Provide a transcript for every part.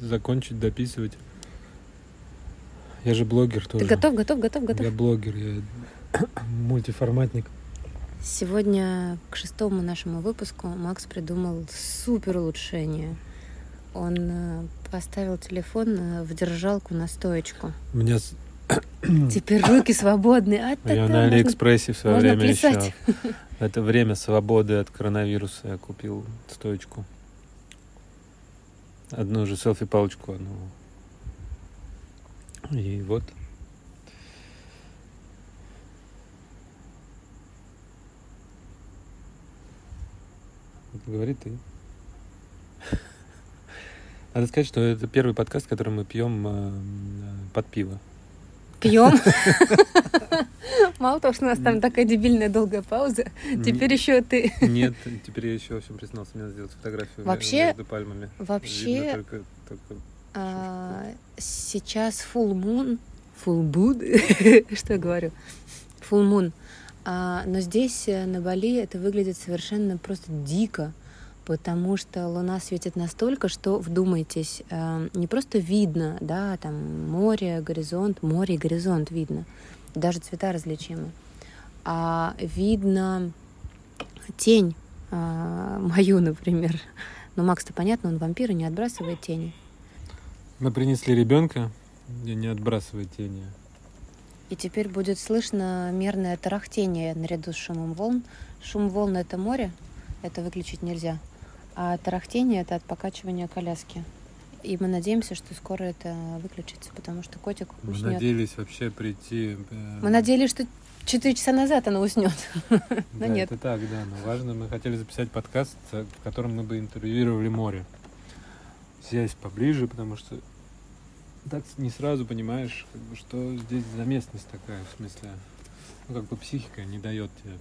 закончить дописывать. Я же блогер тоже. Ты готов, готов, готов, готов? Я блогер, я мультиформатник. Сегодня к шестому нашему выпуску Макс придумал супер улучшение. Он э, поставил телефон э, в держалку на стоечку. У меня Теперь руки свободны. А я на Алиэкспрессе в свое можно время еще. плясать. В это время свободы от коронавируса я купил стоечку. Одну же селфи-палочку, одну. И вот. Вот Говори ты. Надо сказать, что это первый подкаст, который мы пьем э, под пиво. Пьем. Мало того, что у нас там такая дебильная долгая пауза, теперь еще ты. Нет, теперь я еще во всем признался, мне надо сделать фотографию Вообще- между пальмами. вообще- Видно только, только А, сейчас full moon, full moon, что я говорю, full moon. А, но здесь э, на Бали это выглядит совершенно просто дико, потому что луна светит настолько, что вдумайтесь, э, не просто видно, да, там море, горизонт, море и горизонт видно, даже цвета различимы, а видно тень а, мою, например. Но Макс-то понятно, он вампир и не отбрасывает тени. Мы принесли ребенка, где не отбрасывает тени. И теперь будет слышно мерное тарахтение наряду с шумом волн. Шум волн — это море, это выключить нельзя. А тарахтение — это от покачивания коляски. И мы надеемся, что скоро это выключится, потому что котик Мы уснет. надеялись вообще прийти. э, Мы надеялись, что 4 часа назад она уснет. Да, но нет. это так, да. Но важно, мы хотели записать подкаст, э, в котором мы бы интервьюировали море. Сесть поближе, потому что так не сразу понимаешь, как бы, что здесь за местность такая, в смысле, ну, как бы психика не дает тебе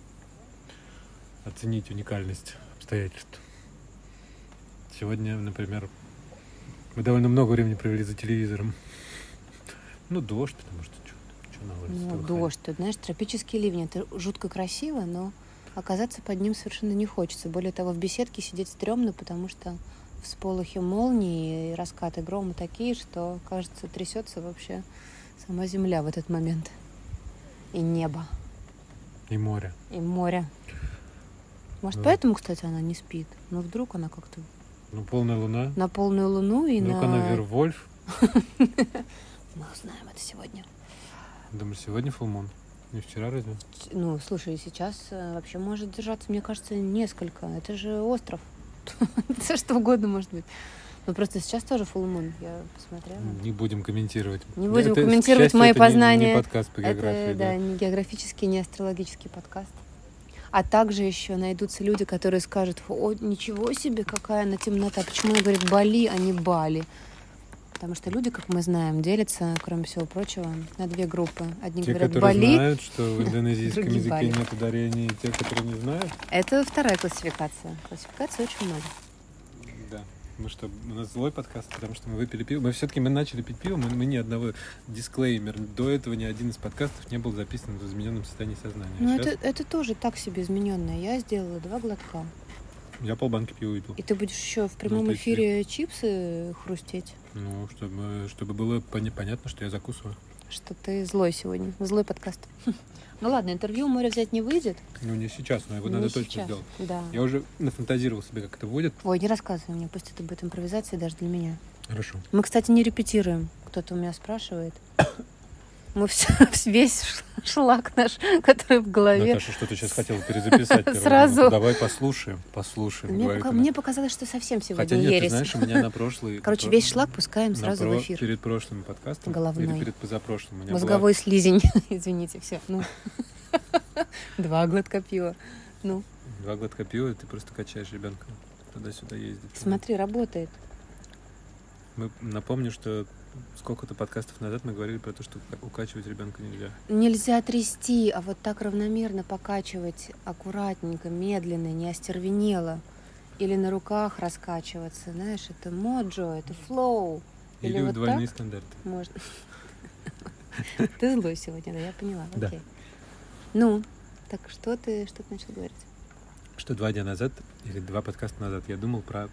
оценить уникальность обстоятельств. Сегодня, например, мы довольно много времени провели за телевизором. Ну, дождь, потому что что на улице Ну, дождь, тут, знаешь, тропический ливень. Это жутко красиво, но оказаться под ним совершенно не хочется. Более того, в беседке сидеть стрёмно, потому что всполохи молнии и раскаты грома такие, что, кажется, трясется вообще сама земля в этот момент. И небо, И море. и море. Может, Да. поэтому, кстати, она не спит. Но вдруг она как-то Ну, полная луна. на полную луну и Ну-ка на... на Вервольф. Мы узнаем это сегодня. Думаешь, сегодня фулмон? Не вчера разве? Ну, слушай, сейчас э, вообще может держаться, мне кажется, несколько. Это же остров. Все что угодно может быть. Ну, просто сейчас тоже moon, я посмотрела. Не будем комментировать. Не будем Это, комментировать мои это не- познания. Не, подкаст по географии. Это, да, не географический, не астрологический подкаст. А также еще найдутся люди, которые скажут, о, ничего себе, какая она темнота. Почему она говорит Бали, а не Бали? Потому что люди, как мы знаем, делятся, кроме всего прочего, на две группы. Одни Те, говорят которые Бали, знают, что в индонезийском языке Бали. нет ударений, и те, которые не знают. это вторая классификация. Классификаций очень много. Мы что, у нас злой подкаст, потому что мы выпили пиво. Мы все-таки мы начали пить пиво, мы, мы ни одного дисклеймер. До этого ни один из подкастов не был записан в измененном состоянии сознания. Ну, Сейчас это, это тоже так себе измененное. Я сделала два глотка. я полбанки пива выпил. И ты будешь еще в прямом ты эфире чипсы хрустеть, Ну, чтобы, чтобы было понятно, что я закусываю. что ты злой сегодня. Злой подкаст. Ну ладно, интервью у моря взять не выйдет. Ну, не сейчас, но его но надо точно сейчас. сделать. Да. Я уже нафантазировал себе, как это будет. Ой, не рассказывай мне, пусть это будет импровизация даже для меня. Хорошо. Мы, кстати, не репетируем. Кто-то у меня спрашивает. Мы все, весь шлак наш, который в голове. Наташа, что ты сейчас хотела перезаписать? Сразу. Давай послушаем, послушаем. Мне, пока- мне показалось, что совсем сегодня Хотя нет, ты ересь. знаешь, у меня на прошлый... Короче, весь шлак пускаем сразу про- в эфир. Перед прошлым подкастом. Головной. Или перед позапрошлым. У меня Мозговой слизень. Извините, все. Ну. Два глотка пива. Ну, два глотка пива, и ты просто качаешь ребенка. Туда-сюда ездит. смотри, работает. Мы, напомню, что сколько-то подкастов назад мы говорили про то, что укачивать ребенка нельзя. Нельзя трясти, а вот так равномерно покачивать, аккуратненько, медленно, не остервенело. Или на руках раскачиваться, знаешь, это моджо, это флоу. Или Или, вот двойные так? стандарты. Можно. Ты злой сегодня, да, я поняла. Окей. Ну, так что ты, что ты начал говорить? Что два дня назад, или два подкаста назад, я думал про...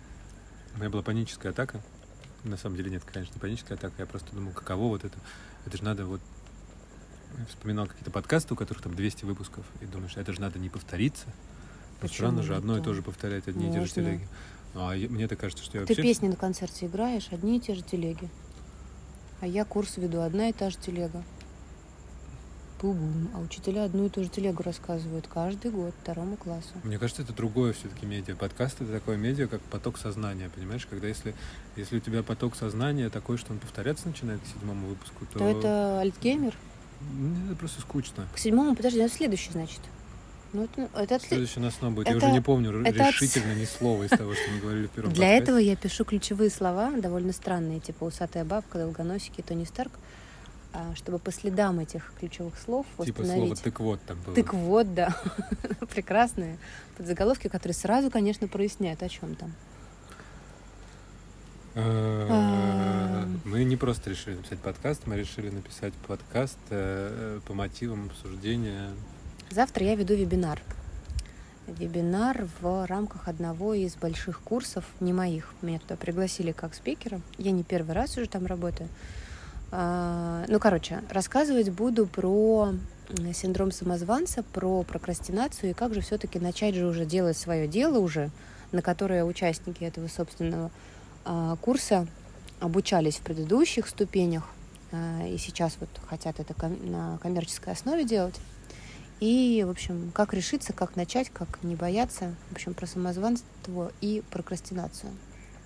У меня была паническая атака. На самом деле нет, конечно, не паническая атака. Я просто думал, каково вот это. Это же надо вот... Я вспоминал какие-то подкасты, у которых там 200 выпусков, и думаешь, это же надо не повториться. Ну, Почему странно же одно и это? то же повторять, одни и те же Можно. телеги. Ну, а я- мне так кажется, что я Ты вообще... песни на концерте играешь, одни и те же телеги. А я курс веду, одна и та же телега. Пу-бум. А учителя одну и ту же телегу рассказывают каждый год второму классу. Мне кажется, это другое все-таки медиа. Подкаст это такое медиа, как поток сознания, понимаешь? Когда если, если у тебя поток сознания такой, что он повторяться начинает к седьмому выпуску, то, То это альтгеймер? ну, это просто скучно. К седьмому, подожди, это следующий, значит. Ну, это, это от след- Следующее на сно будет. Я это- уже не помню это от- решительно ни слова из того, что мы говорили в первом Для подкасте. этого я пишу ключевые слова, довольно странные, типа усатая бабка, долгоносики, Тони Старк, чтобы по следам этих ключевых слов Типа восстановить. слово «тык вот» там было. Тык вот, да. Прекрасные подзаголовки, которые сразу, конечно, проясняют, о чем там. Э, А. Мы не просто решили написать подкаст, мы решили написать подкаст э, по мотивам обсуждения. Завтра я веду вебинар. Вебинар в рамках одного из больших курсов, не моих. Меня туда пригласили как спикера. Я не первый раз уже там работаю. А, Ну, короче, рассказывать буду про синдром самозванца, про прокрастинацию и как же все-таки начать же уже делать свое дело уже, на которое участники этого собственного а, курса обучались в предыдущих ступенях а, и сейчас вот хотят это на коммерческой основе делать. И, в общем, как решиться, как начать, как не бояться. В общем, про самозванство и прокрастинацию.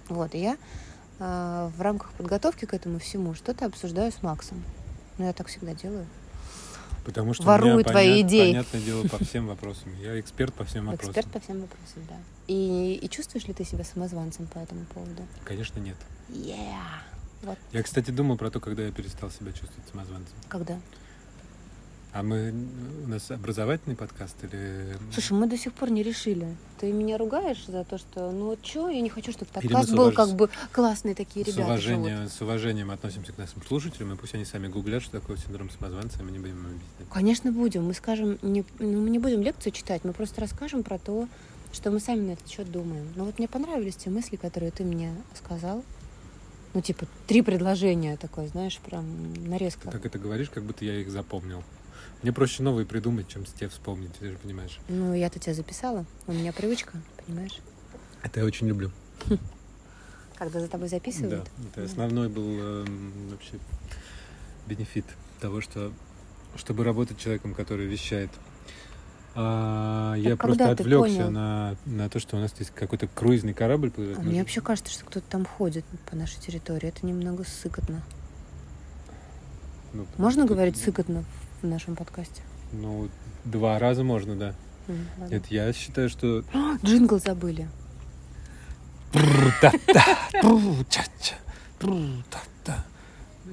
Вот, и я в рамках подготовки к этому всему что-то обсуждаю с Максом. Ну, я так всегда делаю. Потому что Ворую у меня твои понят- идеи. понятное дело по всем вопросам. Я эксперт по всем вопросам. Эксперт по всем вопросам, да. И, и чувствуешь ли ты себя самозванцем по этому поводу? Конечно, нет. Yeah! Вот Я, кстати, думал про то, когда я перестал себя чувствовать самозванцем. когда? А мы у нас образовательный подкаст или Слушай, мы до сих пор не решили. Ты меня ругаешь за то, что, ну чё, я не хочу, чтобы Или мы подкаст с был уваж- как бы классные такие с ребята живут. уважением, с уважением относимся к нашим слушателям, и пусть они сами гуглят, что такое синдром самозванца, и мы не будем им объяснять. Конечно, будем. Мы скажем, не, ну, мы не будем лекцию читать, мы просто расскажем про то, что мы сами на этот счет думаем. Но вот мне понравились те мысли, которые ты мне сказал. Ну, типа, три предложения такое, знаешь, прям нарезка. Ты так это говоришь, как будто я их запомнил. Мне проще новые придумать, чем с те вспомнить, ты же понимаешь. Ну, я-то тебя записала. У меня привычка, понимаешь? Это я очень люблю. Когда за тобой Да, записывают. это основной был эм, вообще бенефит того, что чтобы работать человеком, который вещает. А, я просто отвлекся на, на то, что у нас здесь какой-то круизный корабль плывет. А мне вообще кажется, что кто-то там ходит по нашей территории. Это немного сыкотно. ну, Можно говорить сыкотно в нашем подкасте? Ну, два раза можно, да. Ладно. Нет, я считаю, что... А, Джингл забыли.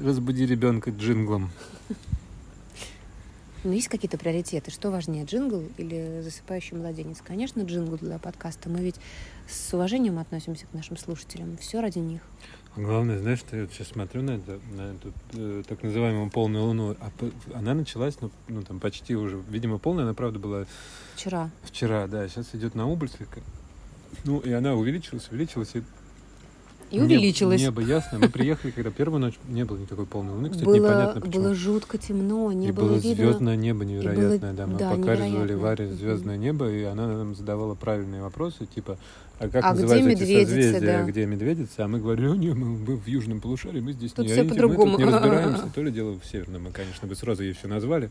Разбуди ребенка джинглом. Ну, есть какие-то приоритеты? Что важнее, джингл или засыпающий младенец? Конечно, джингл для подкаста. Мы ведь с уважением относимся к нашим слушателям. Все ради них. Главное, знаешь, что я вот сейчас смотрю на, это, на эту э, так называемую полную луну, а она началась, ну, ну, там почти уже, видимо, полная, она, правда, была Вчера. вчера, да, сейчас идет на убыль слегка. Ну, и она увеличилась, увеличилась, и, И небо- увеличилось. Небо, ясно. Мы приехали, когда первую ночь не было никакой полной луны, кстати, было, непонятно почему. было жутко темно, не и было, было видно. звездное небо невероятное, было- да. Мы да, показывали. Варе звездное небо, и она нам задавала правильные вопросы, типа, а как А где называются эти созвездия, да. где медведица? А мы говорили, «О, не, мы, в южном полушарии, мы здесь Тут не всё ориентир, мы по-другому». тут не разбираемся, то ли дело в северном. Мы, конечно, бы сразу ей все назвали.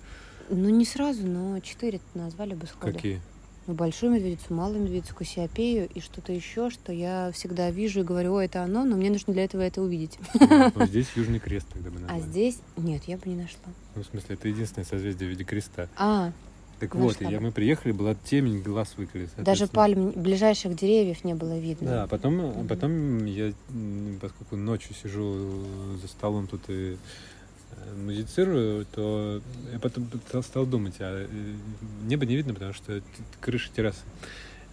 Ну, не сразу, но четыре назвали бы сходу. Какие? Ну, большую медведицу, малую медведицу, Кассиопею и что-то еще, что я всегда вижу и говорю, о, это оно, но мне нужно для этого это увидеть. Ну, вот здесь южный крест тогда бы А назвали. здесь нет, я бы не нашла. Ну, в смысле, это единственное созвездие в виде креста. А, Так Нашла вот, я, мы приехали, была темень, глаз выколи. даже пальм ближайших деревьев не было видно. Да, потом, Мгм. потом я, поскольку ночью сижу за столом тут и э, музицирую, то я потом стал, думать, а э, небо не видно, потому что крыша террасы.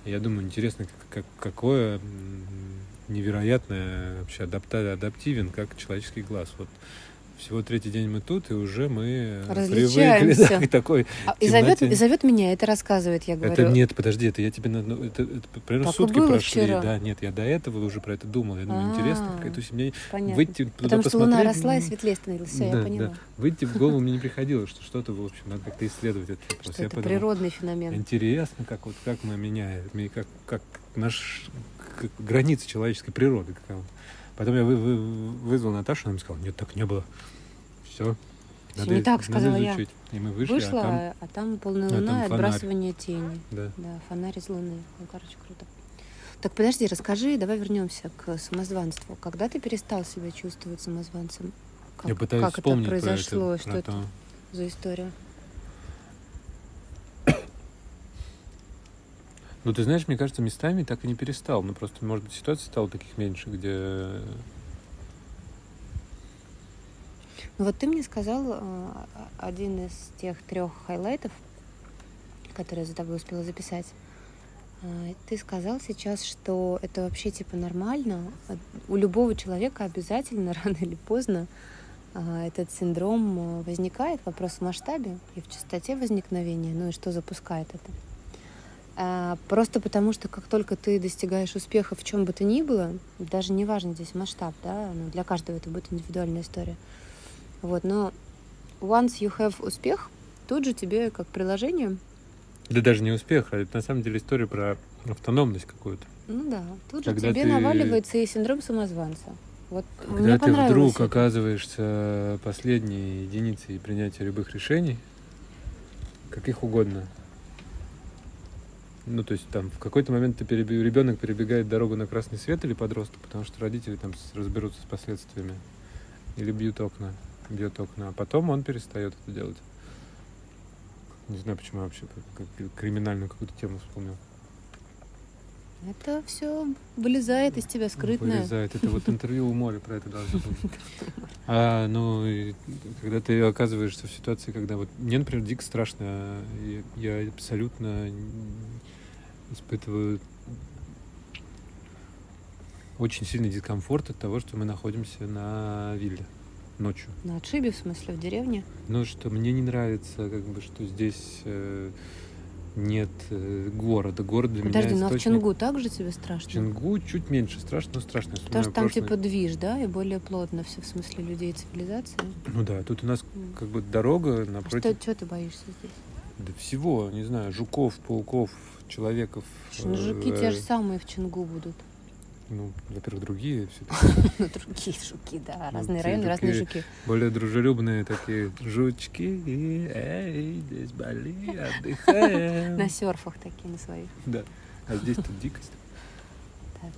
Я думаю, интересно, как, как- какое невероятное вообще адапта, адаптивен, как человеческий глаз. Вот всего третий день мы тут, и уже мы Различаемся. привыкли да, к такой А, И зовет, и зовет меня, это рассказывает, я говорю. Это нет, подожди, это я тебе на- ну, это, это примерно Так сутки прошли. вчера. Да, нет, я до этого уже про это думал. Я думаю, интересно, А, какая- то есть мне Понятно. выйти туда Потому что луна посмотреть, росла и м, светлее становилась. Все, да, я поняла. да. Выйти в голову мне не приходило, что что-то, в общем, надо как-то исследовать этот вопрос. Что это подумал, природный феномен. Интересно, как вот как мы меняем, как, как наш как границы человеческой природы. какова. Потом я вы- вы- вызвал Наташу, она мне сказала, нет, так не было. Все. Всё не так, сказала я. И мы вышли, Вышла, а там, а, а там полная а там луна и отбрасывание тени. да. Да, фонарь из луны. Ну, короче, круто. Так подожди, расскажи, давай вернемся к самозванству. Когда ты перестал себя чувствовать самозванцем? Как, я пытаюсь как это вспомнить про произошло? это, что про это то. за история? Ну, ты знаешь, мне кажется, местами так и не перестал. Ну, просто, может быть, ситуаций стало таких меньше, где... Ну вот ты мне сказал э, один из тех трех highlight ов, которые я за тобой успела записать. Э, Ты сказал сейчас, что это вообще типа нормально. Э, У любого человека обязательно рано или поздно э, этот синдром э, возникает. Вопрос в масштабе и в частоте возникновения. Ну и что запускает это. А, Просто потому, что как только ты достигаешь успеха в чем бы то ни было, даже не важно здесь масштаб, да, ну, для каждого это будет индивидуальная история. Вот, но once you have успех, тут же тебе как приложение, Да даже не успех, а это на самом деле история про автономность какую-то. ну да, тут же Когда тебе ты- наваливается и синдром самозванца. Вот Когда мне ты вдруг это. оказываешься последней единицей принятия любых решений, каких угодно. Ну, то есть там в какой-то момент ты переби... ребенок перебегает дорогу на красный свет или подросток, потому что родители там разберутся с последствиями. Или бьют окна, бьет окна, а потом он перестает это делать. Не знаю, почему я вообще криминальную какую-то тему вспомнил. Это все вылезает из тебя скрытное. Вылезает. Это вот интервью у моря про это должно быть. А, ну, и когда ты оказываешься в ситуации, когда вот... Мне, например, дико страшно. Я, я абсолютно испытываю очень сильный дискомфорт от того, что мы находимся на вилле ночью. На отшибе, в смысле, в деревне. Ну, что мне не нравится, как бы, что здесь э, нет э, города. Город для Подожди, меня ну а в источник- Чингу также тебе страшно? Чингу чуть меньше страшно, но страшно. Потому что там прошлое. типа движ, да, и более плотно все в смысле людей и цивилизации. Ну да, тут у нас как бы дорога А что, напротив что ты боишься здесь? да всего, не знаю, жуков, пауков, человеков. Ну, жуки э, те же самые в Чингу будут. Ну, во-первых, другие, все другие жуки, да, разные районы, разные жуки. более дружелюбные такие жучки. И, эй, здесь Бали, отдыхаем. На серфах такие, на своих. Да. А здесь тут дикость.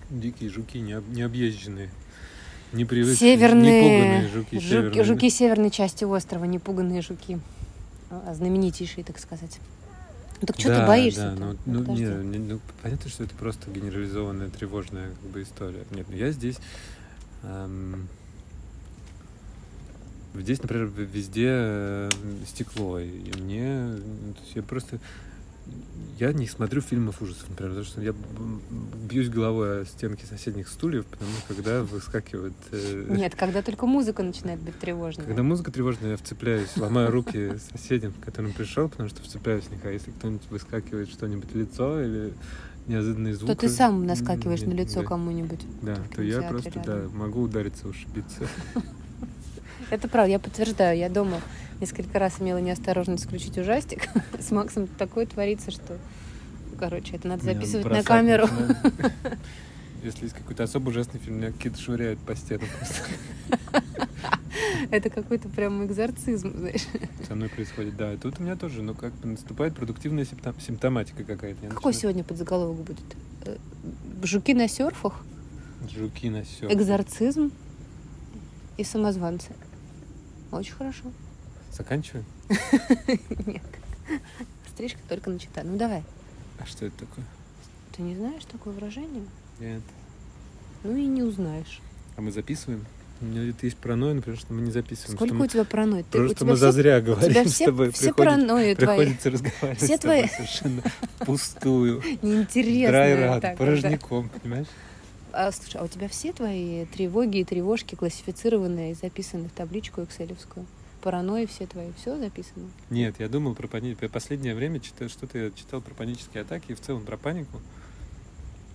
Дикие жуки, необ- необъезженные. Непривычные, Северные жуки. Жуки, северной части острова, непуганные жуки. А, Знаменитейшие, так сказать. Ну, так что Да, ты боишься? Да, ну, ну, не, не, ну, понятно, что это просто генерализованная тревожная как бы, история. Нет, ну я здесь... эм, здесь, например, везде э, стекло, и мне... ну, то есть я просто... Я не смотрю фильмов ужасов, например, потому что я бьюсь головой о стенки соседних стульев, потому что когда выскакивают... э, Нет, когда только музыка начинает быть тревожной. когда музыка тревожная, я вцепляюсь, ломаю руки соседям, к которым пришел, потому что вцепляюсь в них. А если кто-нибудь выскакивает что-нибудь лицо или неожиданный звук... То ты сам наскакиваешь на лицо да, кому-нибудь. Да, то я просто, да, рядом. могу удариться, ушибиться. Это правда, я подтверждаю. Я дома несколько раз имела неосторожность включить ужастик. С Максом такое творится, что... ну, Короче, это надо Меня записывать на камеру. Если есть какой-то особо ужасный фильм, меня какие-то швыряют по стенам. просто. Это какой-то прям экзорцизм, знаешь. Со мной происходит, да. И тут у меня тоже, ну, как бы наступает продуктивная симптом- симптоматика какая-то. Я Какой начинаю- сегодня подзаголовок будет? Э, Жуки на серфах, Жуки на все. экзорцизм и самозванцы. Очень хорошо. Заканчиваем? Нет. Стрижка только начата. Ну давай. А что это такое? Ты не знаешь такое выражение? Нет. Ну и не узнаешь. А мы записываем? У меня где-то есть паранойя, например, что мы не записываем. Сколько мы... у тебя паранойи? Ты, у Просто тебя мы все, зазря у тебя говорим с все, тобой. все Приходит- паранойи твои Приходится разговаривать Все с тобой твои- совершенно пустую. неинтересные. Драйрад, так, порожняком, понимаешь? А, слушай, а у тебя все твои тревоги и тревожки классифицированы и записаны в табличку экселевскую? Паранойи все твои, все записано? Нет, я думал про панику. Последнее время читаю, что-то я читал про панические атаки и в целом про панику.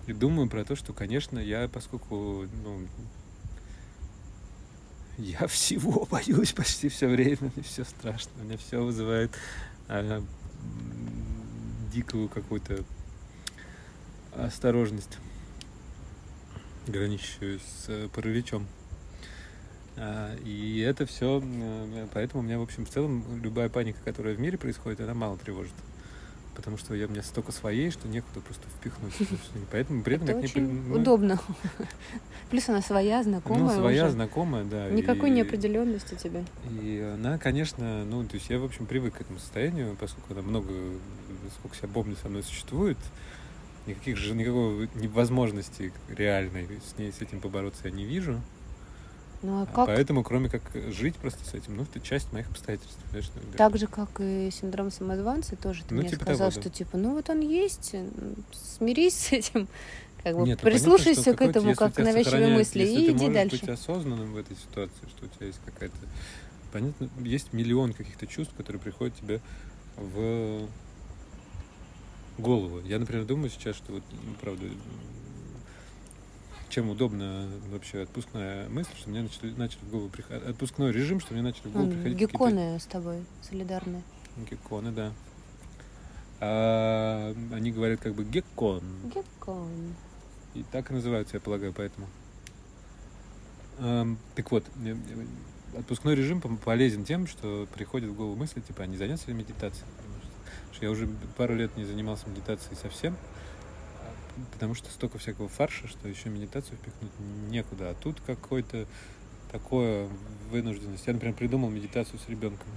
И думаю про то, что, конечно, я, поскольку, ну, я всего боюсь почти все время, мне все страшно, мне все вызывает а, дикую какую-то осторожность, граничащую с параличом. А, и это все, поэтому у меня, в общем, в целом любая паника, которая в мире происходит, она мало тревожит потому что я, у меня столько своей, что некуда просто впихнуть. Поэтому при этом Это очень не ну, удобно. Плюс она своя, знакомая. Ну, своя, уже. знакомая, да. Никакой и, неопределенности тебе. И она, конечно, ну, то есть я, в общем, привык к этому состоянию, поскольку она много, сколько себя помню, со мной существует. Никаких же, никакой невозможности реальной с ней, с этим побороться я не вижу. Ну а как? Поэтому, кроме как жить просто с этим, ну, это часть моих обстоятельств. Знаешь. Так же, как и синдром самозванца, тоже ты ну, мне типа сказал, того, да. что типа, ну вот он есть, смирись с этим, как бы Нет, ну, прислушайся понятно, к этому как к навязчивой мысли и ты иди можешь дальше. быть осознанным в этой ситуации, что у тебя есть какая-то... Понятно, есть миллион каких-то чувств, которые приходят тебе в голову. Я, например, думаю сейчас, что вот, ну, правда, чем удобно вообще отпускная мысль, что мне начали, начали в голову приходить, отпускной режим, что мне начали в голову приходить Гекконы с тобой солидарные. Гекконы, да. А, они говорят как бы геккон. Геккон. И так и называются, я полагаю, поэтому. А, так вот, отпускной режим полезен тем, что приходит в голову мысли, типа, а не заняться ли медитацией? Что я уже пару лет не занимался медитацией совсем потому что столько всякого фарша, что еще медитацию впихнуть некуда. А тут какой-то такое вынужденность. Я, например, придумал медитацию с ребенком.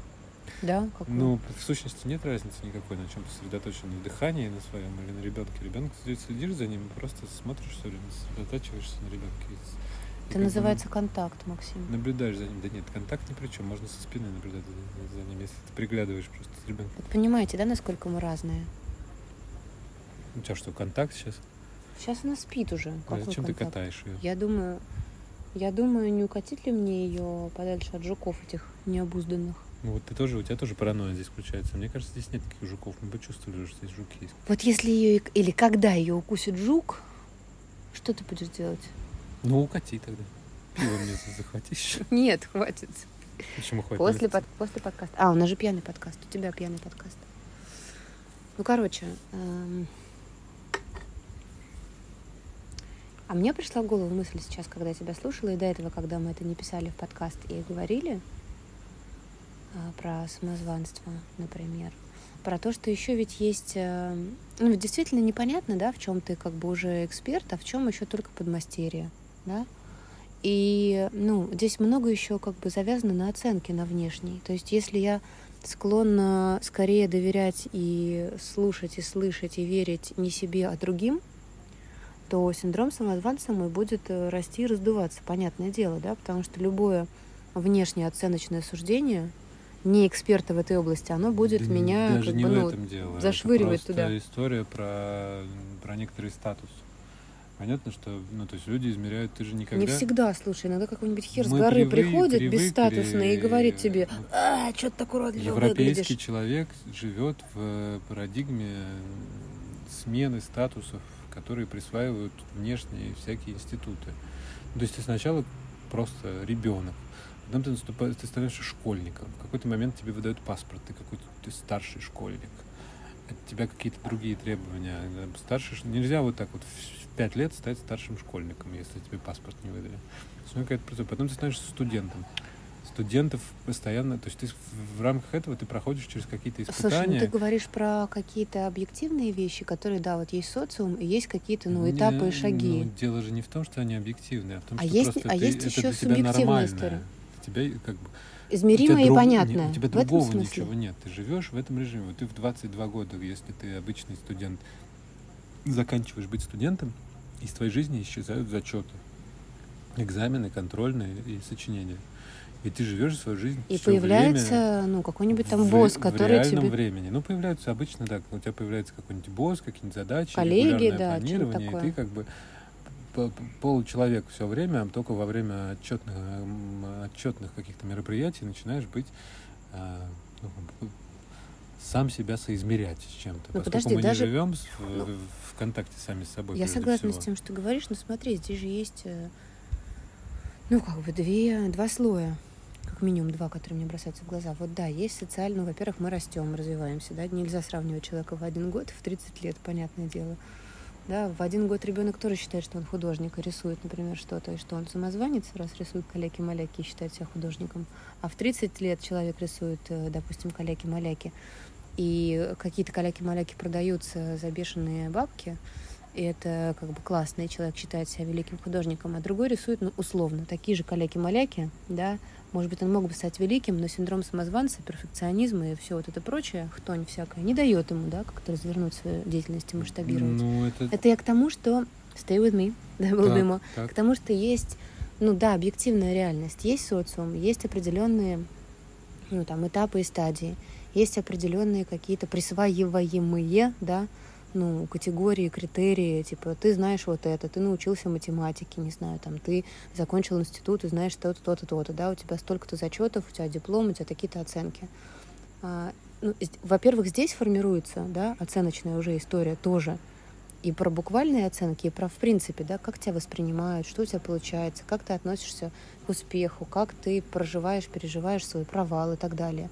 Да, как Ну, в сущности, нет разницы никакой, на чем сосредоточен, на дыхании на своем или на ребенке. Ребенок следишь за ним, просто смотришь все время, сосредотачиваешься на ребенке. Это называется контакт, Максим. Наблюдаешь за ним. Да нет, контакт ни при чем. Можно со спины наблюдать за, за ним, если ты приглядываешь просто с ребенком. Вот понимаете, да, насколько мы разные? У тебя что, контакт сейчас? Сейчас она спит уже. А зачем контакт? ты катаешь ее? Я думаю, я думаю, не укатить ли мне ее подальше от жуков этих необузданных. Ну вот ты тоже, у тебя тоже паранойя здесь включается. Мне кажется, здесь нет таких жуков. Мы бы чувствовали, что здесь жуки есть. Вот если ее или когда ее укусит жук, что ты будешь делать? Ну, укати тогда. Пиво мне захватишь. Нет, хватит. Почему хватит? После, под, после подкаста. А, у нас же пьяный подкаст. У тебя пьяный подкаст. Ну, короче, эм, А мне пришла в голову мысль сейчас, когда я тебя слушала, и до этого, когда мы это не писали в подкаст и говорили а, про самозванство, например, про то, что еще ведь есть, э, ну, действительно непонятно, да, в чем ты как бы уже эксперт, а в чем еще только подмастерье, да. И, ну, здесь много еще как бы завязано на оценке, на внешней. То есть, если я склонна скорее доверять и слушать, и слышать, и верить не себе, а другим, то синдром самозванца мой будет э, расти и раздуваться, понятное дело, да, потому что любое внешнее оценочное суждение не эксперта в этой области, оно будет да меня даже как не бы, в ну, этом дело. зашвыривать Это туда. история про, про некоторый статус. Понятно, что, ну, то есть люди измеряют, ты же никогда... Не всегда, слушай, иногда какой-нибудь хер с Мы горы привык, приходит привыкли, бесстатусный и говорит тебе, а, что ты так уродливо Европейский выглядишь. человек живет в парадигме смены статусов которые присваивают внешние всякие институты. То есть ты сначала просто ребенок, потом ты, наступаешь, ты становишься школьником, в какой-то момент тебе выдают паспорт, ты какой-то ты старший школьник, от тебя какие-то другие требования. Старший, нельзя вот так вот пять лет стать старшим школьником, если тебе паспорт не выдали. Потом ты становишься студентом студентов постоянно, то есть ты в рамках этого ты проходишь через какие-то испытания. Слушай, ну ты говоришь про какие-то объективные вещи, которые, да, вот есть социум, и есть какие-то, ну, этапы и шаги. Ну, дело же не в том, что они объективные, а в том, а что есть, просто а ты, есть это еще для тебя история. Тебя как бы Измеримое и друг, понятное. Не, у тебя в другого ничего нет. Ты живешь в этом режиме. Вот ты в 22 года, если ты обычный студент, заканчиваешь быть студентом, из твоей жизни исчезают зачеты, экзамены, контрольные и сочинения. И ты живешь свою жизнь. И появляется, время ну, какой-нибудь там босс, в, который в тебе... времени. Ну, появляются обычно, да, у тебя появляется какой-нибудь босс, какие-нибудь задачи, Коллеги, да, планирование, такое. и ты как бы получеловек все время, а только во время отчетных, отчетных каких-то мероприятий начинаешь быть а, ну, сам себя соизмерять с чем-то. Ну, Поскольку подожди, мы даже- не живем с- Ну, в, в контакте сами с собой. Я согласна всего. с тем, что ты говоришь, но смотри, здесь же есть, э, ну, как бы две, два слоя, как минимум два, которые мне бросаются в глаза. Вот да, есть социально, ну, во-первых, мы растем, развиваемся, да, нельзя сравнивать человека в один год, в 30 лет, понятное дело. Да, в один год ребенок тоже считает, что он художник и рисует, например, что-то, и что он самозванец, раз рисует каляки-маляки и считает себя художником. А в 30 лет человек рисует, э, допустим, каляки-маляки, и какие-то каляки-маляки продаются за бешеные бабки, и это как бы классно, и человек считает себя великим художником, а другой рисует, ну, условно, такие же каляки-маляки, да, может быть, он мог бы стать великим, но синдром самозванца, перфекционизма и все вот это прочее, хтонь всякое, не дает ему, да, как-то развернуть свою деятельность и масштабировать. Ну, это... Это я к тому, что stay with me, да, был дымо. так. К тому, что есть, ну да, объективная реальность, есть социум, есть определенные, ну там, этапы и стадии, есть определенные какие-то присваиваемые, да, ну, категории, критерии, типа, ты знаешь вот это, ты научился математике, не знаю, там, ты закончил институт и знаешь то-то, то-то, то-то, да, у тебя столько-то зачетов, у тебя диплом, у тебя такие-то оценки. А, ну, во-первых, здесь формируется, да, оценочная уже история тоже, и про буквальные оценки, и про, в принципе, да, как тебя воспринимают, что у тебя получается, как ты относишься к успеху, как ты проживаешь, переживаешь свой провал и так далее.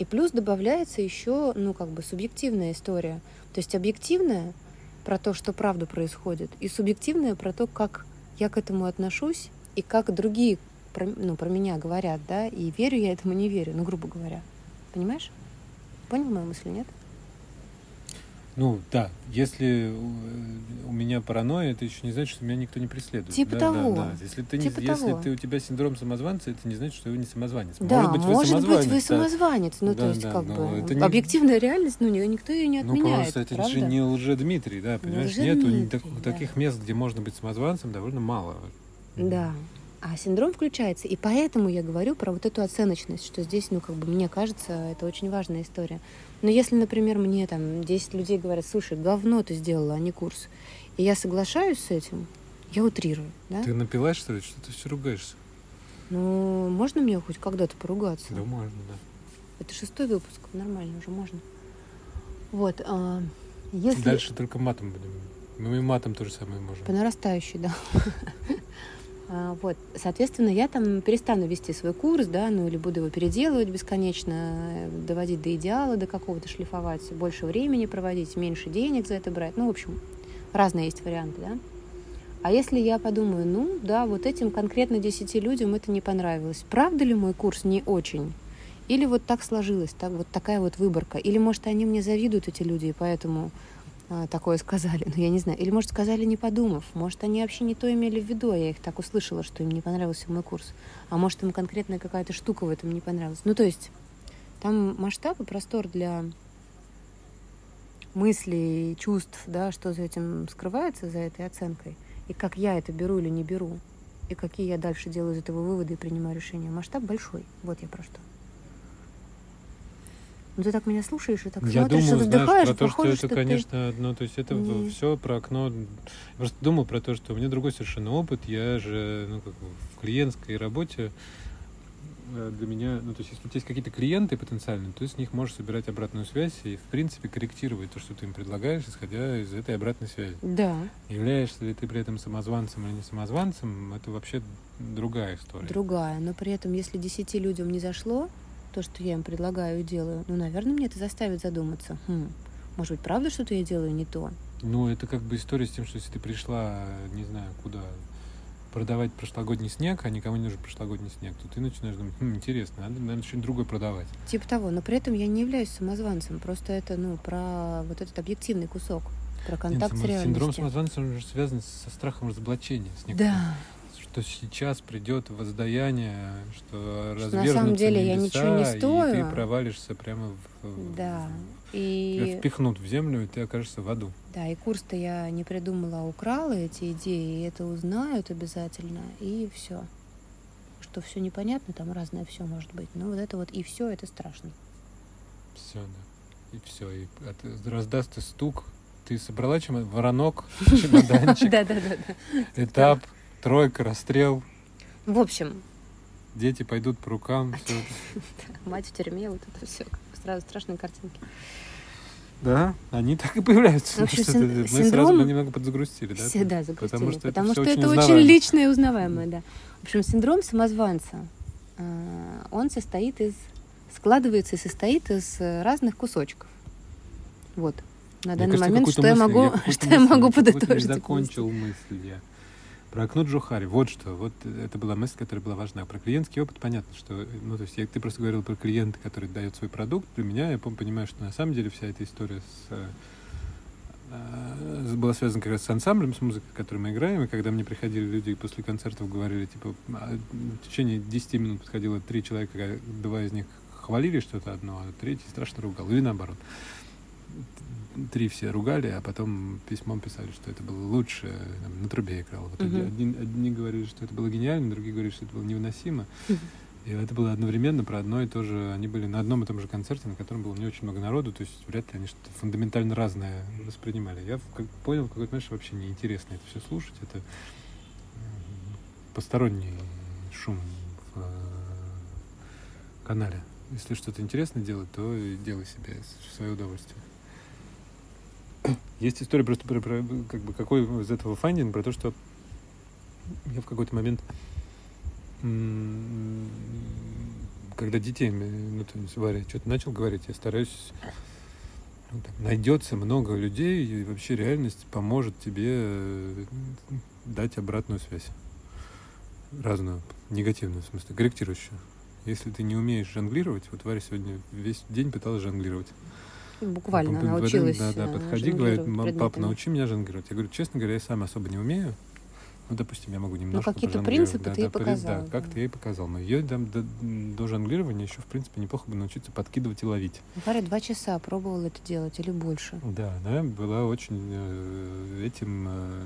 И плюс добавляется еще, ну, как бы субъективная история. То есть объективная про то, что правда происходит, и субъективная про то, как я к этому отношусь, и как другие про, ну, про меня говорят, да, и верю я этому, не верю, ну, грубо говоря. Понимаешь? Понял мою мысль, нет? Ну, да, если у- у меня паранойя, это еще не значит, что меня никто не преследует. Типа Да, того. Да, да. Если, ты не- Типа если того. ты, у тебя синдром самозванца, это не значит, что вы не самозванец. Да, может быть, вы может самозванец. быть, вы да. самозванец. Ну, Да, то есть, да, как бы, это не- объективная реальность, ну, ни- никто ее не Ну, отменяет, просто это правда? же не лже-Дмитрий, да, понимаешь? Нету ни так- лже-Дмитрий, да. таких мест, где можно быть самозванцем, довольно мало. Да. А синдром включается. И поэтому я говорю про вот эту оценочность, что здесь, ну, как бы, мне кажется, это очень важная история. Но если, например, мне там 10 людей говорят, слушай, говно ты сделала, а не курс, и я соглашаюсь с этим, я утрирую, да? Ты напилась, что ли? Что ты все ругаешься? Ну, можно мне хоть когда-то поругаться? Да, можно, да. Это шестой выпуск, нормально уже можно. Вот, а, если... Дальше только матом будем. Мы и матом то же самое можем. По нарастающей, да. А, Вот, соответственно, я там перестану вести свой курс, да, ну или буду его переделывать бесконечно, э, доводить до идеала, до какого-то шлифовать, больше времени проводить, меньше денег за это брать. Ну, в общем, разные есть варианты, да. А если я подумаю, ну, да, вот этим конкретно 10 людям это не понравилось, правда ли мой курс не очень? Или вот так сложилось, так, вот такая вот выборка? Или, может, они мне завидуют, эти люди, и поэтому такое сказали, ну я не знаю. Или, может, сказали не подумав. Может, они вообще не то имели в виду, а я их так услышала, что им не понравился мой курс. А может, им конкретная какая-то штука в этом не понравилась. Ну, то есть, там масштаб и простор для мыслей, чувств, да, что за этим скрывается, за этой оценкой, и как я это беру или не беру, и какие я дальше делаю из этого выводы и принимаю решения. Масштаб большой. Вот я про что. Ну, ты так меня слушаешь и так Я смотришь, думаю, и знаешь, вздыхаешь, про то, что похоже, это, ты- конечно, одно, то есть это не- все про окно. Я просто думал про то, что у меня другой совершенно опыт. Я же, ну, как бы в клиентской работе э, для меня, ну, то есть если у тебя есть какие-то клиенты потенциальные, то ты с них можешь собирать обратную связь и, в принципе, корректировать то, что ты им предлагаешь, исходя из этой обратной связи. Да, Являешься ли ты при этом самозванцем или не самозванцем, это вообще другая история. другая. Но при этом, если десяти людям не зашло, то, что я им предлагаю и делаю, ну, наверное, мне это заставит задуматься. Хм, может быть, правда что-то я делаю не то? Ну, это как бы история с тем, что если ты пришла, не знаю, куда продавать прошлогодний снег, а никому не нужен прошлогодний снег, то ты начинаешь думать, «Хм, интересно, надо, наверное, что-нибудь другое продавать. Типа того. Но при этом я не являюсь самозванцем. Просто это, ну, про вот этот объективный кусок. Про контакт Нет, с реальностью. Синдром самозванца он же связан со страхом разоблачения. С некоторым. Да, Что сейчас придет воздаяние, что Что на самом деле я небеса, ничего не и стою. ты провалишься прямо в... да. Тебя И, впихнут в землю, и ты окажешься в аду. да, и курс-то я не придумала, а украла эти идеи, и это узнают обязательно, и все. Что все непонятно, там разное все может быть. Но вот это вот и все, это страшно. Все, да. И все. И от- раздастся стук, ты собрала чемодан, воронок, чемоданчик, Да, да, да, да. этап, тройка, расстрел, В общем, дети пойдут по рукам. это. мать в тюрьме, вот это все. Сразу страшные картинки. Да, они так и появляются. В общем, Что-то син- Мы сразу синдром- бы немного подзагрустили, да? Все, да, загрустили. Потому что это потому всё что очень это очень личное и узнаваемое, да. В общем, синдром самозванца, э, он состоит из, складывается и состоит из э, разных кусочков. Вот. На Мне данный кажется, момент, что я могу, какую-то что я мысль- могу какую-то подытожить. Не закончил мысль я. Про окно Джохари. Вот что. Вот это была мысль, которая была важна. Про клиентский опыт понятно, что... Ну, то есть я, ты просто говорил про клиента, который дает свой продукт. Для меня, я понимаю, что на самом деле вся эта история с, э, э, была связана как раз с ансамблем, с музыкой, которую мы играем. И когда мне приходили люди после концертов говорили, типа, а, в течение 10 минут подходило три человека, два из них хвалили что-то одно, а третий страшно ругал. Или наоборот три все ругали, а потом письмом писали, что это было лучше, там, на трубе играл. Вот Мгм. одни, одни говорили, что это было гениально, другие говорили, что это было невыносимо. И это было одновременно про одно и то же. Они были на одном и том же концерте, на котором было не очень много народу, то есть вряд ли они что-то фундаментально разное воспринимали. Я как, понял в какой-то момент, что вообще неинтересно это все слушать. Это посторонний шум в э, канале. Если что-то интересное делать, то делай себе в свое удовольствие. Есть история просто про, про, как бы какой из этого фандинг про то, что я в какой-то момент, когда детей, ну, то есть Варя что-то начал говорить, я стараюсь ну, так, найдется много людей, и вообще реальность поможет тебе э, дать обратную связь. Разную, негативную, в смысле, корректирующую. Если ты не умеешь жонглировать, вот Варя сегодня весь день пыталась жонглировать. Буквально Пом- пом- научилась. Да, да, э, подходи, говорит, жонглировать «Мам, папа, предметами. научи меня жонглировать. Я говорю, честно говоря, я сам особо не умею. Ну, допустим, я могу немножко какие-то пожонглировать. принципы да, ты да, показал, Да, как да. ты ей показал. Но ее там до, до жонглирования еще, в принципе, неплохо бы научиться подкидывать и ловить. Варя два часа пробовала это делать или больше. Да, она была очень э, этим э,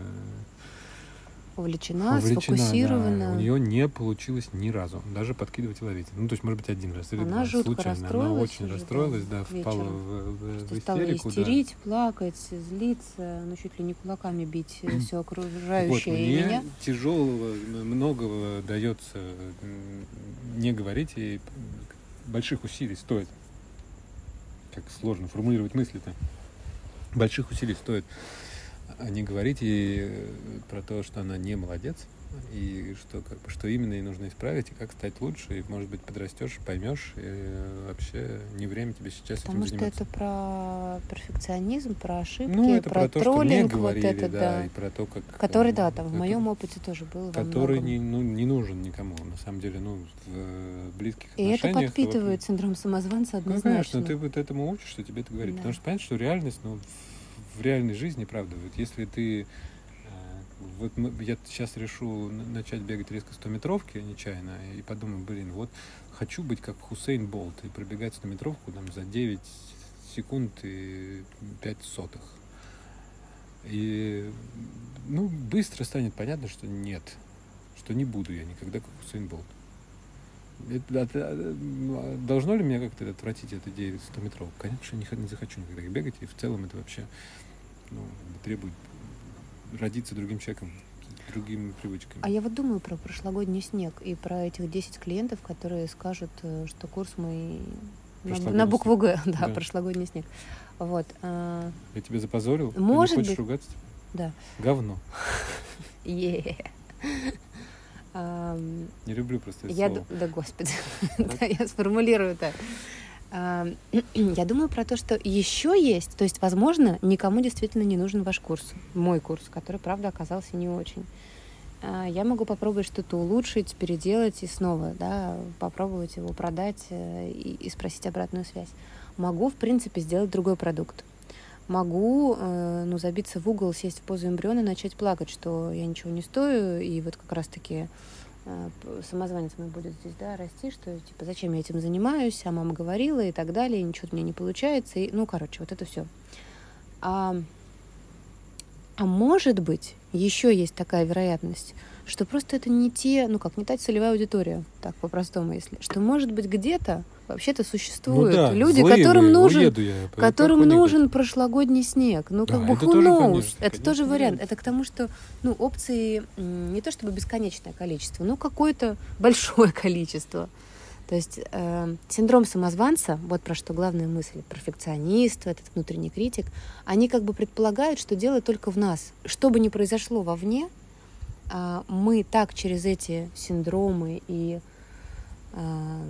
Увлечена, увлечена, сфокусирована. да. У нее не получилось ни разу, даже подкидывать и ловить. Ну, то есть, может быть, один раз или Она жутко случайно. Она расстроилась очень уже, да, расстроилась, да, впала в, в- в стала истерику. да. истерить, плакать, злиться, ну чуть ли не кулаками бить все Вот, окружающее и мне меня. тяжелого, многого дается не говорить, и больших усилий стоит. Как сложно формулировать мысли-то. Больших усилий стоит а не говорить ей э, про то, что она не молодец, и что, как бы, что именно ей нужно исправить, и как стать лучше, и, может быть, подрастешь, поймешь, и э, вообще не время тебе сейчас Потому этим что заниматься. это про перфекционизм, про ошибки, ну, это про, про, то, что мне троллинг, говорили, вот это, да, да. и про то, как... Который, э, да, там в это- моем опыте тоже был. который не, ну, не нужен никому, на самом деле, ну, в близких И это отношениях. то подпитывает синдром самозванца вообще- Ну, однозначно. конечно, ты вот этому учишь, что тебе это говорит. Да. Потому что понятно, что реальность, ну, в, в реальной жизни, правда, вот если ты... э, Вот мы- я сейчас решу начать бегать резко 100-метровки нечаянно и подумаю, блин, вот хочу быть как Хусейн Болт и пробегать 100-метровку там, за 9 секунд и 5 сотых. И ну, быстро станет понятно, что нет, что не буду я никогда как Хусейн Болт. Это- э, а должно ли меня как-то отвратить эта идея 100 метров? Конечно, я не, не захочу никогда их бегать, и в целом это вообще ну, требует родиться другим человеком, другими привычками. А я вот думаю про прошлогодний снег и про этих 10 клиентов, которые скажут, э, что курс мой на, на букву Г, да, Да. прошлогодний снег. Вот. а, Я тебя запозорил? Ты Может не хочешь быть. ругаться? Да. Говно. е. Не люблю просто это Я, слово. да господи, да, я сформулирую. А, Я думаю про то, что еще есть, то есть, возможно, никому действительно не нужен ваш курс, мой курс, который, правда, оказался не очень. А, Я могу попробовать что-то улучшить, переделать и снова, да, попробовать его продать э, и, и спросить обратную связь. Могу, в принципе, сделать другой продукт. Могу, э, ну, забиться в угол, сесть в позу эмбриона и начать плакать, что я ничего не стою, и вот как раз-таки э, самозванец мой будет здесь, да, расти, что, типа, зачем я этим занимаюсь, а мама говорила и так далее, и ничего у меня не получается, и, ну, короче, вот это все. А А может быть, еще есть такая вероятность, что просто это не те, ну как, не та целевая аудитория, так по-простому, если, что может быть где-то вообще-то существуют ну, да, люди, злые которым вы, нужен, уеду я, которым нужен прошлогодний снег. Ну, как Да, бы это who тоже, knows? конечно, это конечно, тоже вариант. есть. Это к тому, что ну, опций м, не то чтобы бесконечное количество, но какое-то большое количество. То есть э, синдром самозванца, вот про что главная мысль, перфекционист, этот внутренний критик, они как бы предполагают, что дело только в нас. Что бы ни произошло вовне, а, мы так через эти синдромы и а,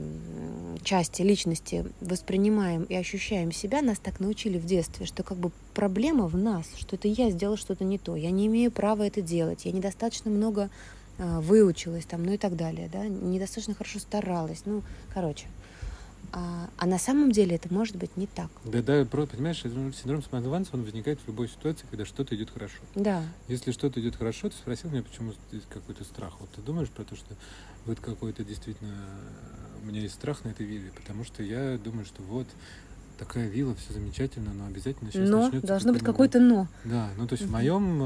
части личности воспринимаем и ощущаем себя, нас так научили в детстве, что как бы проблема в нас, что это я сделал что-то не то, я не имею права это делать, я недостаточно много выучилась там, ну и так далее, да, недостаточно хорошо старалась, ну, короче. А, а на самом деле это может быть не так. Да, да, просто, понимаешь, синдром самозванца, он возникает в любой ситуации, когда что-то идет хорошо. Да, Если что-то идет хорошо, ты спросил меня, почему здесь какой-то страх. Вот ты думаешь про то, что вот какой-то действительно у меня есть страх на этой вилле, потому что я думаю, что вот такая вилла, все замечательно, но обязательно сейчас но начнется должно быть какое-то но. Да, ну то есть в моем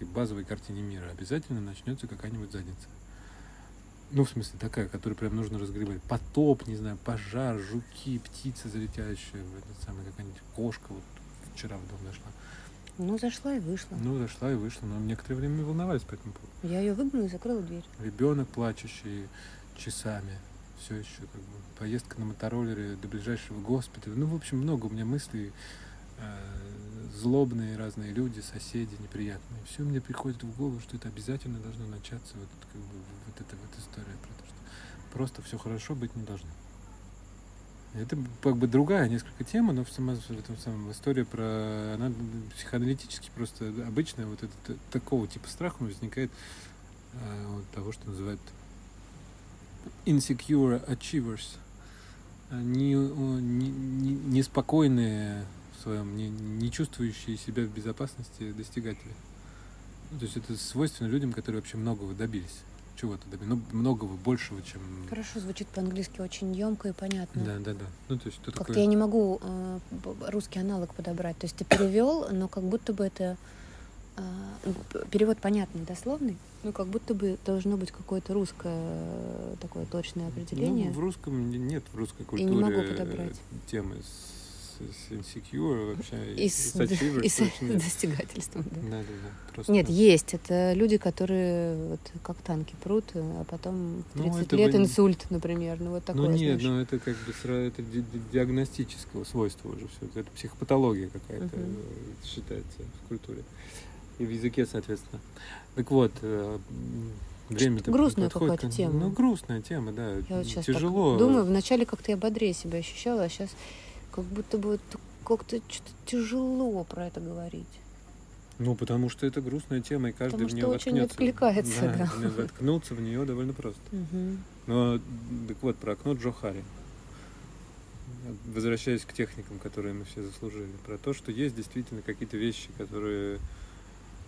э, базовой картине мира обязательно начнется какая-нибудь задница. Ну, в смысле, такая, которую прям нужно разгребать. Потоп, не знаю, пожар, жуки, птица залетающая, этот самый какая-нибудь кошка вот вчера в дом зашла. Ну, зашла и вышла. Ну, зашла и вышла, но некоторое время волновались по этому поводу. Я ее выгнала и закрыла дверь. Ребенок, плачущий часами, все еще как бы поездка на мотороллере до ближайшего госпиталя. Ну, в общем, много у меня мыслей, злобные разные люди, соседи неприятные. Все мне приходит в голову, что это обязательно должно начаться вот, как бы, вот эта вот история про то, что просто все хорошо быть не должно. Это как бы другая несколько тема, но в, сама, в этом самом история про она психоаналитически просто обычная вот это, т- такого типа страха возникает э, вот того, что называют insecure achievers. О, не, не- неспокойные в своем, не, не чувствующие себя в безопасности достигатели. Ну, то есть это свойственно людям, которые вообще многого добились. Чего-то добились. Ну, многого, большего, чем... Хорошо звучит по-английски, очень емко и понятно. Да, да, да. Ну, то есть кто Как-то такой... я не могу э, русский аналог подобрать. То есть ты перевел, но как будто бы это э, перевод понятный, дословный, но как будто бы должно быть какое-то русское такое точное определение. Ну, в русском не- нет в русской И культуре не могу э, подобрать. темы с, с insecure вообще И с, с и с нет. достигательством, да. Да, да, да. Просто Нет, есть. Это люди, которые вот как танки прут, а потом в Ну, 30 это лет не- инсульт, например. Ну, вот такое, ну нет, знаешь. ну это как бы сразу это ди- ди- диагностического свойства уже все. Это психопатология какая-то э, считается в культуре. И в языке, соответственно. Так вот, э, м, время-то грустная подходит какая-то тема. Ну, грустная тема, да. Я вот сейчас Тяжело. думаю, вначале как-то я бодрее себя ощущала, а сейчас как будто бы как-то что-то тяжело про это говорить. Ну, потому что это грустная тема, и каждый Потому в что нее очень воткнется. откликается, да. именно Воткнуться в нее довольно просто. Мгм. Но, так вот, про окно Джо Харри. Возвращаясь к техникам, которые мы все заслужили. Про то, что есть действительно какие-то вещи, которые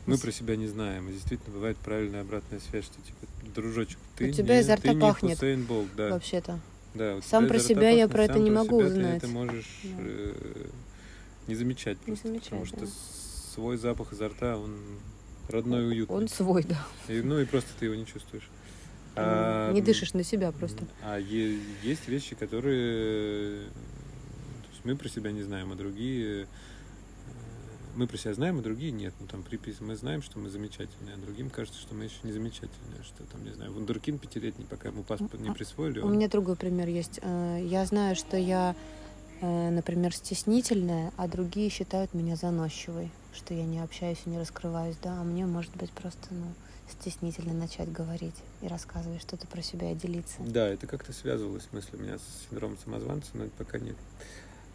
мы про себя не знаем. И действительно бывает правильная обратная связь, что типа, дружочек, ты тебя не, изо рта ты не пахнет. Хусейн Болт, да. Вообще-то. Да Сам про себя я про это не могу узнать. Ты это можешь Да. э, не замечать Не просто, потому замечать, что да. свой запах изо рта, он родной уютный. Он свой, да. И, ну и просто ты его не чувствуешь. не А, дышишь на себя просто. А е- есть вещи, которые мы про себя не знаем, а другие мы про себя знаем, а другие нет. Ну там припис мы знаем, что мы замечательные, а другим кажется, что мы еще не замечательные, что там, не знаю, вундеркин пятилетний, пока ему паспорт не А- присвоили, У он- меня другой пример есть. Э, Я знаю, что я, э, например, стеснительная, а другие считают меня заносчивой, что я не общаюсь и не раскрываюсь, да, а мне, может быть, просто, ну, стеснительно начать говорить и рассказывать что-то про себя и делиться. Да, это как-то связывалось в смысле у меня с синдромом самозванца, но это пока нет.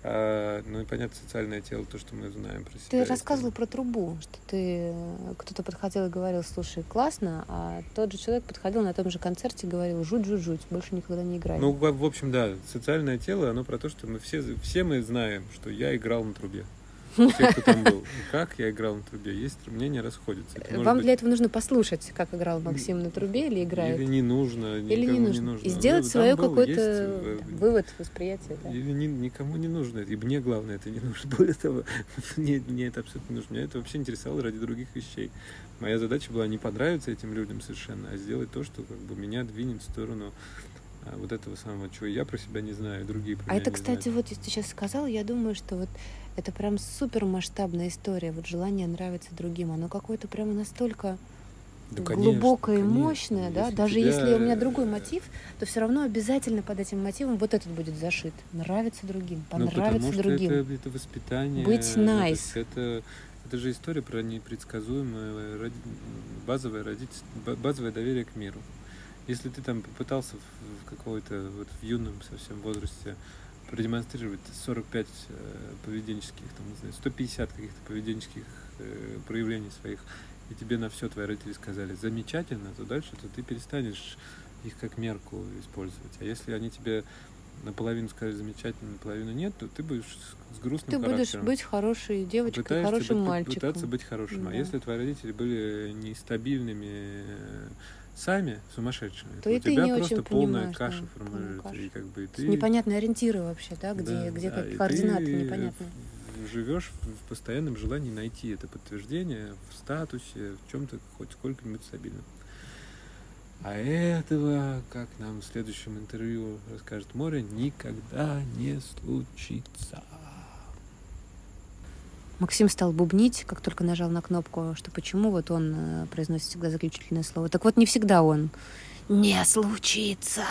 А, ну и понятно, социальное тело, то, что мы знаем про себя. Ты рассказывал про трубу, что ты э, кто-то подходил и говорил, слушай, классно, а тот же человек подходил на том же концерте и говорил, жуть-жуть-жуть, больше никогда не играй. Ну, в, в общем, да, социальное тело, оно про то, что мы все, все мы знаем, что я играл на трубе. Все, кто там был. Как я играл на трубе, есть мнения расходятся. Это Вам быть для этого нужно послушать, как играл Максим на трубе или играет. Или не нужно, Или никому не нужно. И сделать Ну, свое какой-то э, вывод, восприятие. Да? Или ни- никому не нужно это. И мне, главное, это не нужно. Более того, мне, мне это абсолютно не нужно. Меня это вообще интересовало ради других вещей. Моя задача была не понравиться этим людям совершенно, а сделать то, что как бы меня двинет в сторону а, вот этого самого, чего я про себя не знаю, другие про А меня это, не кстати, знают. вот если ты сейчас сказал, я думаю, что вот это прям супер масштабная история. Вот желание нравиться другим, оно какое-то прямо настолько Да, конечно, глубокое и мощное, да. Если Даже тебя- если у меня другой мотив, то все равно обязательно под этим мотивом вот этот будет зашит. Нравится другим, Ну, понравится что другим. это, это воспитание. Быть ну, nice. Это, это же история про непредсказуемое базовое, родитель, ба- базовое доверие к миру. Если ты там попытался в, в какой-то вот в юном совсем возрасте продемонстрировать 45 э, поведенческих, там, не знаю, 150 каких-то поведенческих э, проявлений своих, и тебе на все твои родители сказали замечательно, то дальше то ты перестанешь их как мерку использовать. А если они тебе наполовину сказали замечательно, наполовину нет, то ты будешь с, грустным Ты будешь характером. быть хорошей девочкой, Пытаешься хорошим быть- мальчиком. Пытаться быть хорошим. А Да. если твои родители были нестабильными сами, сумасшедшими, То то, и у ты тебя не просто очень полная понимаешь, каша да, формируется. каша. И как бы ты, Непонятные ориентиры вообще, да, где, да, где да, как координаты ты непонятные. живешь в постоянном желании найти это подтверждение в статусе, в чем-то хоть сколько-нибудь стабильном. А этого, как нам в следующем интервью расскажет Море, никогда не случится. Максим стал бубнить, как только нажал на кнопку, что почему вот он э, произносит всегда заключительное слово. Так вот, не всегда он не случится.